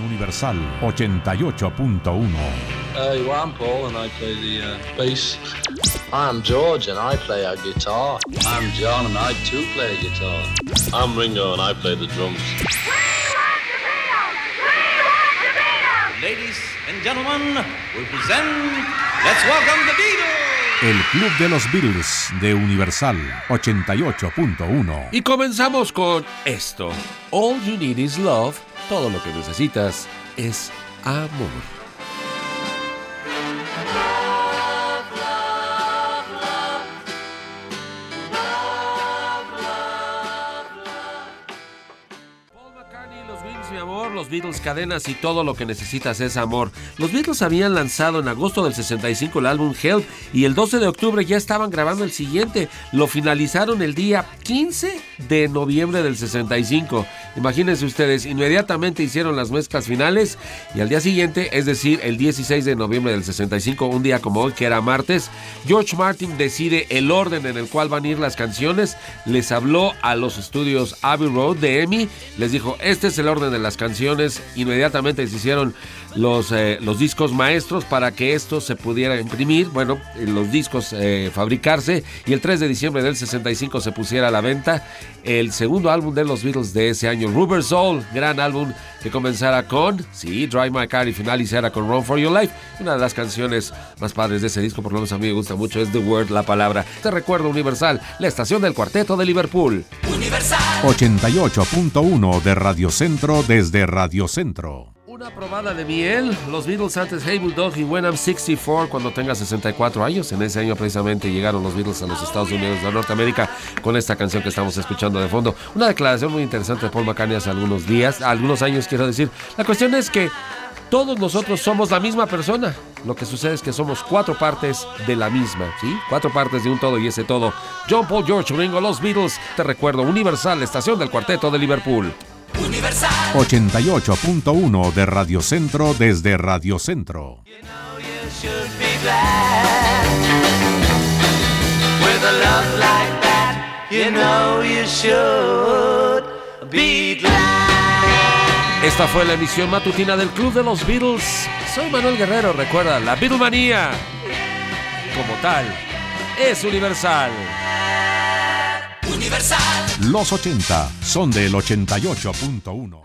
En Universal 88.1. Uh, I'm Paul and I play the uh, bass. I'm George and I play a guitar. I'm John and I too play guitar. I'm Ringo and I play the drums. Ladies and gentlemen, we present Let's Welcome the Beatles. El Club de los Beatles de Universal 88.1. Y comenzamos con esto. All you need is love. Todo lo que necesitas es amor. Mi amor, los Beatles cadenas y todo lo que necesitas es amor. Los Beatles habían lanzado en agosto del 65 el álbum Help y el 12 de octubre ya estaban grabando el siguiente. Lo finalizaron el día 15 de noviembre del 65. Imagínense ustedes, inmediatamente hicieron las mezclas finales y al día siguiente, es decir, el 16 de noviembre del 65, un día como hoy, que era martes, George Martin decide el orden en el cual van a ir las canciones. Les habló a los estudios Abbey Road de EMI, les dijo, este es el orden de las canciones. Inmediatamente se hicieron los, eh, los discos maestros para que esto se pudiera imprimir, bueno, los discos eh, fabricarse y el 3 de diciembre del 65 se pusiera a la venta el segundo álbum de los Beatles de ese año, Rubber Soul, gran álbum que comenzara con, sí, Drive My Car y finalizara con Run For Your Life. Una de las canciones más padres de ese disco, por lo menos a mí me gusta mucho, es The Word, la palabra. Te recuerdo Universal, la estación del cuarteto de Liverpool. 88.1 de Radio Centro desde Radio Centro. Una probada de miel, los Beatles antes Hey Bulldog y When I'm 64 cuando tenga 64 años. En ese año precisamente llegaron los Beatles a los Estados Unidos de Norteamérica con esta canción que estamos escuchando de fondo. Una declaración muy interesante de Paul McCartney hace algunos días, algunos años quiero decir. La cuestión es que todos nosotros somos la misma persona. Lo que sucede es que somos cuatro partes de la misma, ¿sí? Cuatro partes de un todo y ese todo. John Paul George Ringo, los Beatles. Te recuerdo, Universal, estación del cuarteto de Liverpool. 88.1 de Radio Centro desde Radio Centro. With a love like that, you know you should be glad. Esta fue la emisión matutina del Club de los Beatles. Soy Manuel Guerrero, recuerda, la Beatlemanía, como tal, es universal. Universal. Los 80 son del 88.1.